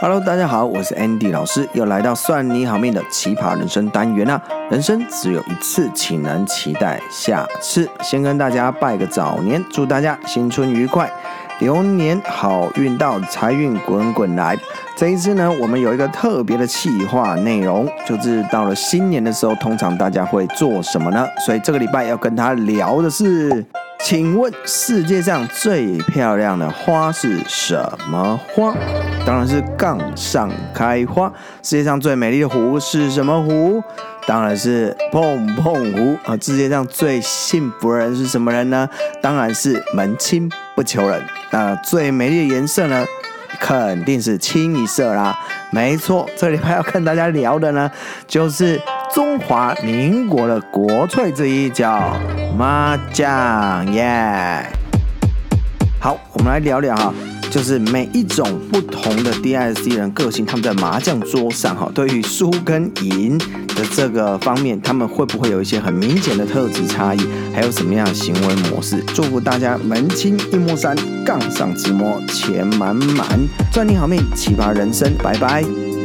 Hello，大家好，我是 Andy 老师，又来到算你好命的奇葩人生单元啦。人生只有一次，请能期待下次。先跟大家拜个早年，祝大家新春愉快，流年好运到，财运滚滚来。这一次呢，我们有一个特别的企划内容，就是到了新年的时候，通常大家会做什么呢？所以这个礼拜要跟他聊的是。请问世界上最漂亮的花是什么花？当然是杠上开花。世界上最美丽的湖是什么湖？当然是碰碰湖。啊，世界上最幸福的人是什么人呢？当然是门清不求人。那最美丽的颜色呢？肯定是清一色啦。没错，这礼拜要跟大家聊的呢，就是。中华民国的国粹之一叫麻将耶。好，我们来聊聊哈，就是每一种不同的 DISC 人个性，他们在麻将桌上哈，对于输跟赢的这个方面，他们会不会有一些很明显的特质差异？还有什么样的行为模式？祝福大家门清一摸三，杠上直摸钱满满，赚你好命，奇葩人生，拜拜。